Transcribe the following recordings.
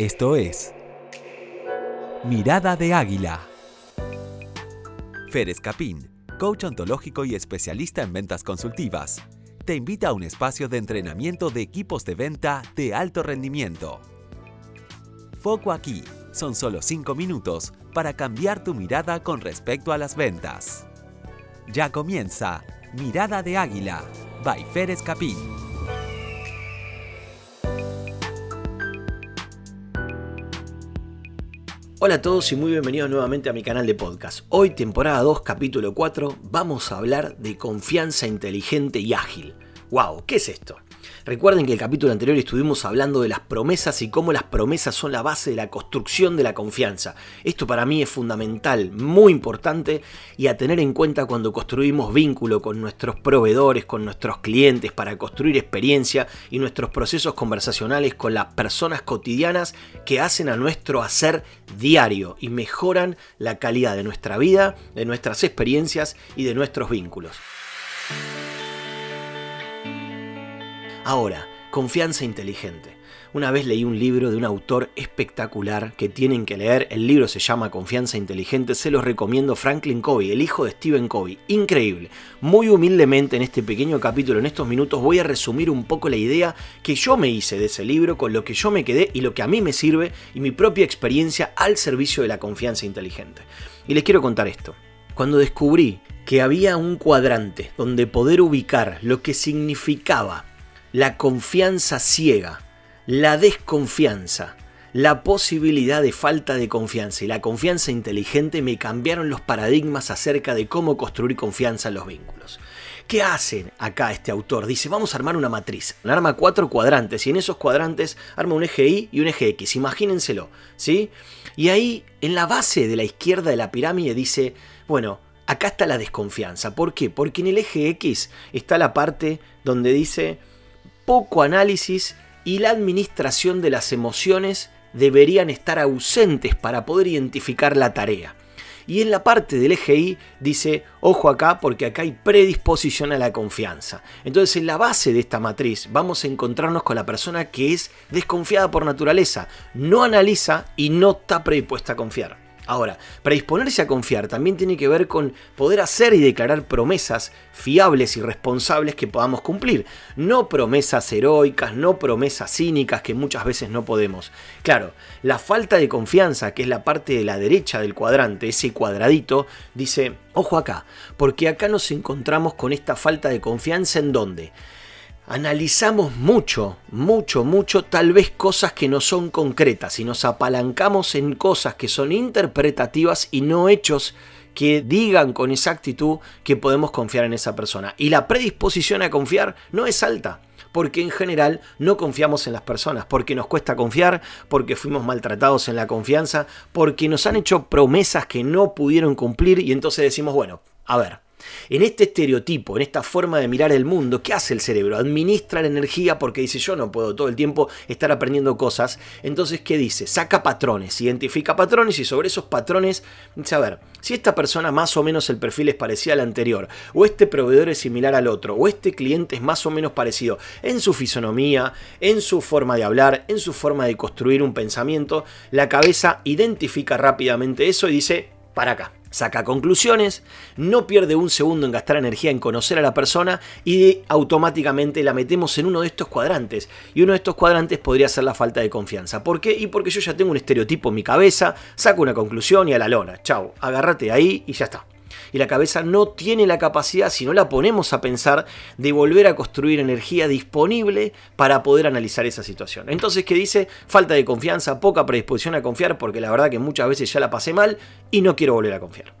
Esto es Mirada de Águila. Fer Escapín, coach ontológico y especialista en ventas consultivas, te invita a un espacio de entrenamiento de equipos de venta de alto rendimiento. Foco aquí, son solo 5 minutos para cambiar tu mirada con respecto a las ventas. Ya comienza Mirada de Águila, by Fer Escapín. Hola a todos y muy bienvenidos nuevamente a mi canal de podcast. Hoy, temporada 2, capítulo 4, vamos a hablar de confianza inteligente y ágil. ¡Wow! ¿Qué es esto? Recuerden que el capítulo anterior estuvimos hablando de las promesas y cómo las promesas son la base de la construcción de la confianza. Esto para mí es fundamental, muy importante y a tener en cuenta cuando construimos vínculo con nuestros proveedores, con nuestros clientes, para construir experiencia y nuestros procesos conversacionales con las personas cotidianas que hacen a nuestro hacer diario y mejoran la calidad de nuestra vida, de nuestras experiencias y de nuestros vínculos. Ahora, confianza inteligente. Una vez leí un libro de un autor espectacular que tienen que leer. El libro se llama Confianza Inteligente. Se los recomiendo Franklin Covey, el hijo de Stephen Covey. Increíble. Muy humildemente en este pequeño capítulo, en estos minutos, voy a resumir un poco la idea que yo me hice de ese libro, con lo que yo me quedé y lo que a mí me sirve y mi propia experiencia al servicio de la confianza inteligente. Y les quiero contar esto. Cuando descubrí que había un cuadrante donde poder ubicar lo que significaba la confianza ciega, la desconfianza, la posibilidad de falta de confianza y la confianza inteligente me cambiaron los paradigmas acerca de cómo construir confianza en los vínculos. ¿Qué hacen acá este autor? Dice, vamos a armar una matriz. Arma cuatro cuadrantes y en esos cuadrantes arma un eje Y y un eje X. Imagínenselo, ¿sí? Y ahí, en la base de la izquierda de la pirámide dice, bueno, acá está la desconfianza. ¿Por qué? Porque en el eje X está la parte donde dice, poco análisis y la administración de las emociones deberían estar ausentes para poder identificar la tarea. Y en la parte del Y dice, ojo acá porque acá hay predisposición a la confianza. Entonces en la base de esta matriz vamos a encontrarnos con la persona que es desconfiada por naturaleza, no analiza y no está predispuesta a confiar. Ahora, predisponerse a confiar también tiene que ver con poder hacer y declarar promesas fiables y responsables que podamos cumplir. No promesas heroicas, no promesas cínicas que muchas veces no podemos. Claro, la falta de confianza, que es la parte de la derecha del cuadrante, ese cuadradito, dice, ojo acá, porque acá nos encontramos con esta falta de confianza en dónde? Analizamos mucho, mucho, mucho, tal vez cosas que no son concretas y nos apalancamos en cosas que son interpretativas y no hechos que digan con exactitud que podemos confiar en esa persona. Y la predisposición a confiar no es alta, porque en general no confiamos en las personas, porque nos cuesta confiar, porque fuimos maltratados en la confianza, porque nos han hecho promesas que no pudieron cumplir y entonces decimos, bueno, a ver, en este estereotipo, en esta forma de mirar el mundo, ¿qué hace el cerebro? Administra la energía porque dice yo no puedo todo el tiempo estar aprendiendo cosas. Entonces, ¿qué dice? Saca patrones, identifica patrones y sobre esos patrones dice, a ver, si esta persona más o menos el perfil es parecido al anterior, o este proveedor es similar al otro, o este cliente es más o menos parecido en su fisonomía, en su forma de hablar, en su forma de construir un pensamiento, la cabeza identifica rápidamente eso y dice, para acá saca conclusiones, no pierde un segundo en gastar energía en conocer a la persona y automáticamente la metemos en uno de estos cuadrantes. Y uno de estos cuadrantes podría ser la falta de confianza. ¿Por qué? Y porque yo ya tengo un estereotipo en mi cabeza, saco una conclusión y a la lona. Chau, agárrate ahí y ya está y la cabeza no tiene la capacidad, si no la ponemos a pensar, de volver a construir energía disponible para poder analizar esa situación. Entonces, ¿qué dice? Falta de confianza, poca predisposición a confiar, porque la verdad que muchas veces ya la pasé mal y no quiero volver a confiar.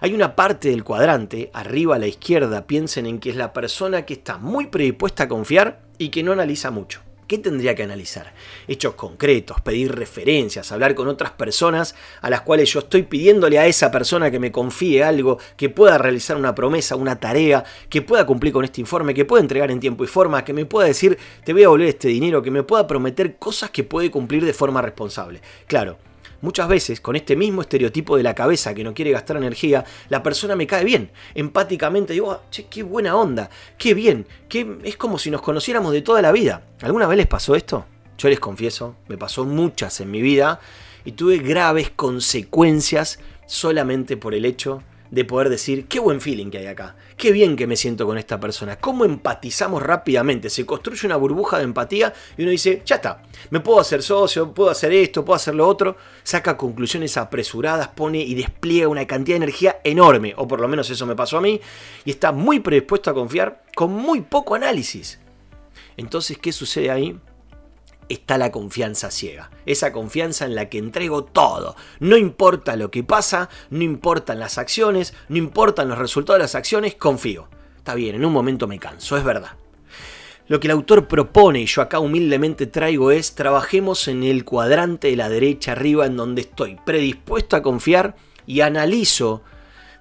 Hay una parte del cuadrante, arriba a la izquierda, piensen en que es la persona que está muy predispuesta a confiar y que no analiza mucho. ¿Qué tendría que analizar? Hechos concretos, pedir referencias, hablar con otras personas a las cuales yo estoy pidiéndole a esa persona que me confíe algo, que pueda realizar una promesa, una tarea, que pueda cumplir con este informe, que pueda entregar en tiempo y forma, que me pueda decir te voy a volver este dinero, que me pueda prometer cosas que puede cumplir de forma responsable. Claro, Muchas veces, con este mismo estereotipo de la cabeza que no quiere gastar energía, la persona me cae bien. Empáticamente digo, ah, che, qué buena onda, qué bien, qué... es como si nos conociéramos de toda la vida. ¿Alguna vez les pasó esto? yo les confieso, me pasó muchas en mi vida y tuve graves consecuencias solamente por el hecho de poder decir, qué buen feeling que hay acá, qué bien que me siento con esta persona, cómo empatizamos rápidamente, se construye una burbuja de empatía y uno dice, ya está, me puedo hacer socio, puedo hacer esto, puedo hacer lo otro, saca conclusiones apresuradas, pone y despliega una cantidad de energía enorme, o por lo menos eso me pasó a mí, y está muy predispuesto a confiar con muy poco análisis. Entonces, ¿qué sucede ahí? Está la confianza ciega. Esa confianza en la que entrego todo. No importa lo que pasa, no importan las acciones, no importan los resultados de las acciones, confío. Está bien, en un momento me canso, es verdad. Lo que el autor propone, y yo acá humildemente traigo, es trabajemos en el cuadrante de la derecha arriba en donde estoy predispuesto a confiar y analizo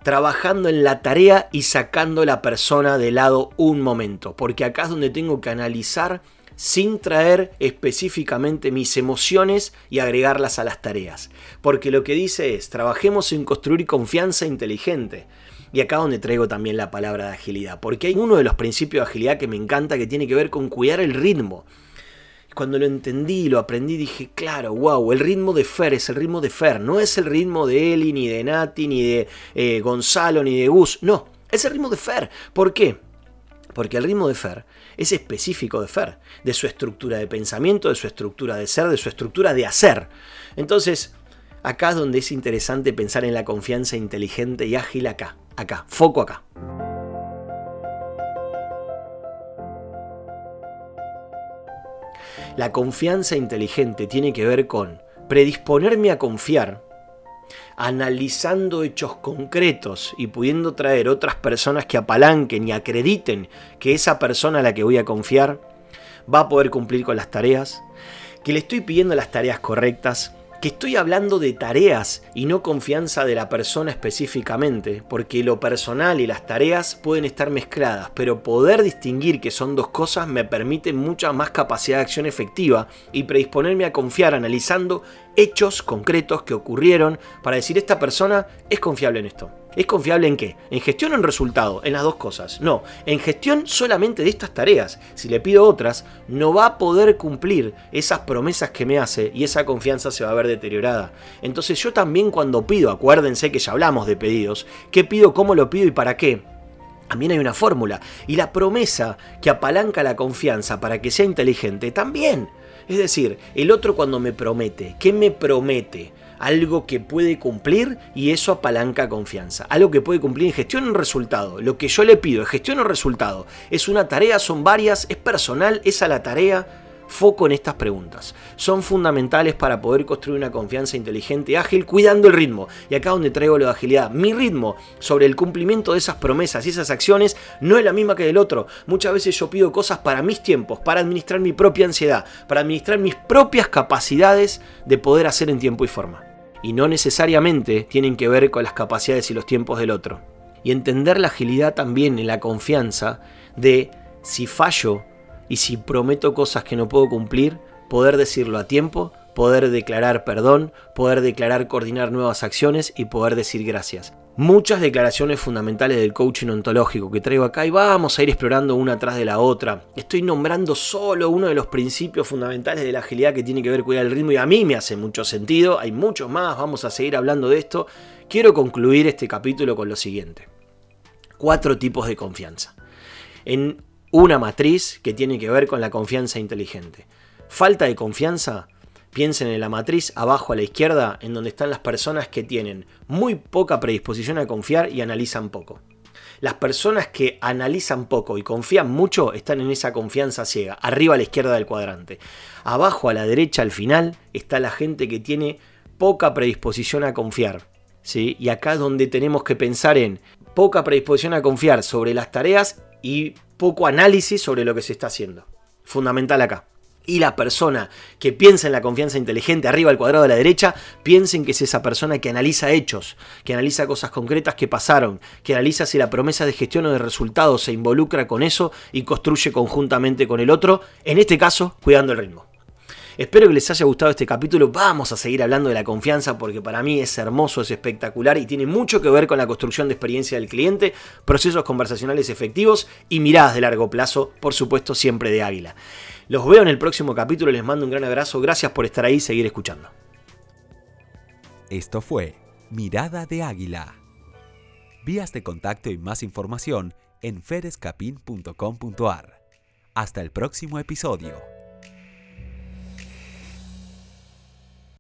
trabajando en la tarea y sacando la persona de lado un momento, porque acá es donde tengo que analizar sin traer específicamente mis emociones y agregarlas a las tareas. Porque lo que dice es, trabajemos en construir confianza inteligente. Y acá donde traigo también la palabra de agilidad, porque hay uno de los principios de agilidad que me encanta que tiene que ver con cuidar el ritmo. Cuando lo entendí y lo aprendí dije, claro, wow, el ritmo de Fer es el ritmo de Fer, no es el ritmo de Eli, ni de Nati, ni de eh, Gonzalo, ni de Gus, no, es el ritmo de Fer. ¿Por qué? Porque el ritmo de Fer es específico de Fer, de su estructura de pensamiento, de su estructura de ser, de su estructura de hacer. Entonces, acá es donde es interesante pensar en la confianza inteligente y ágil acá, acá, foco acá. La confianza inteligente tiene que ver con predisponerme a confiar analizando hechos concretos y pudiendo traer otras personas que apalanquen y acrediten que esa persona a la que voy a confiar va a poder cumplir con las tareas, que le estoy pidiendo las tareas correctas, que estoy hablando de tareas y no confianza de la persona específicamente, porque lo personal y las tareas pueden estar mezcladas, pero poder distinguir que son dos cosas me permite mucha más capacidad de acción efectiva y predisponerme a confiar analizando hechos concretos que ocurrieron para decir esta persona es confiable en esto. ¿Es confiable en qué? ¿En gestión o en resultado? En las dos cosas. No, en gestión solamente de estas tareas. Si le pido otras, no va a poder cumplir esas promesas que me hace y esa confianza se va a ver deteriorada. Entonces yo también cuando pido, acuérdense que ya hablamos de pedidos, ¿qué pido, cómo lo pido y para qué? También hay una fórmula. Y la promesa que apalanca la confianza para que sea inteligente también. Es decir, el otro cuando me promete, ¿qué me promete? algo que puede cumplir y eso apalanca confianza. Algo que puede cumplir en gestión o resultado. Lo que yo le pido es gestión o resultado. Es una tarea, son varias, es personal, es a la tarea. Foco en estas preguntas. Son fundamentales para poder construir una confianza inteligente y ágil cuidando el ritmo. Y acá donde traigo de agilidad. Mi ritmo sobre el cumplimiento de esas promesas y esas acciones no es la misma que del otro. Muchas veces yo pido cosas para mis tiempos, para administrar mi propia ansiedad, para administrar mis propias capacidades de poder hacer en tiempo y forma y no necesariamente tienen que ver con las capacidades y los tiempos del otro. Y entender la agilidad también en la confianza de si fallo y si prometo cosas que no puedo cumplir, poder decirlo a tiempo, poder declarar perdón, poder declarar coordinar nuevas acciones y poder decir gracias muchas declaraciones fundamentales del coaching ontológico que traigo acá y vamos a ir explorando una tras de la otra. Estoy nombrando solo uno de los principios fundamentales de la agilidad que tiene que ver cuidar el ritmo y a mí me hace mucho sentido. Hay muchos más, vamos a seguir hablando de esto. Quiero concluir este capítulo con lo siguiente. Cuatro tipos de confianza. En una matriz que tiene que ver con la confianza inteligente. Falta de confianza Piensen en la matriz abajo a la izquierda, en donde están las personas que tienen muy poca predisposición a confiar y analizan poco. Las personas que analizan poco y confían mucho están en esa confianza ciega, arriba a la izquierda del cuadrante. Abajo a la derecha al final está la gente que tiene poca predisposición a confiar. ¿sí? Y acá es donde tenemos que pensar en poca predisposición a confiar sobre las tareas y poco análisis sobre lo que se está haciendo. Fundamental acá y la persona que piensa en la confianza inteligente arriba al cuadrado de la derecha, piensen que es esa persona que analiza hechos, que analiza cosas concretas que pasaron, que analiza si la promesa de gestión o de resultados se involucra con eso y construye conjuntamente con el otro, en este caso, cuidando el ritmo. Espero que les haya gustado este capítulo. Vamos a seguir hablando de la confianza porque para mí es hermoso, es espectacular y tiene mucho que ver con la construcción de experiencia del cliente, procesos conversacionales efectivos y miradas de largo plazo, por supuesto, siempre de águila. Los veo en el próximo capítulo, les mando un gran abrazo, gracias por estar ahí y seguir escuchando. Esto fue Mirada de Águila. Vías de contacto y más información en ferescapin.com.ar. Hasta el próximo episodio.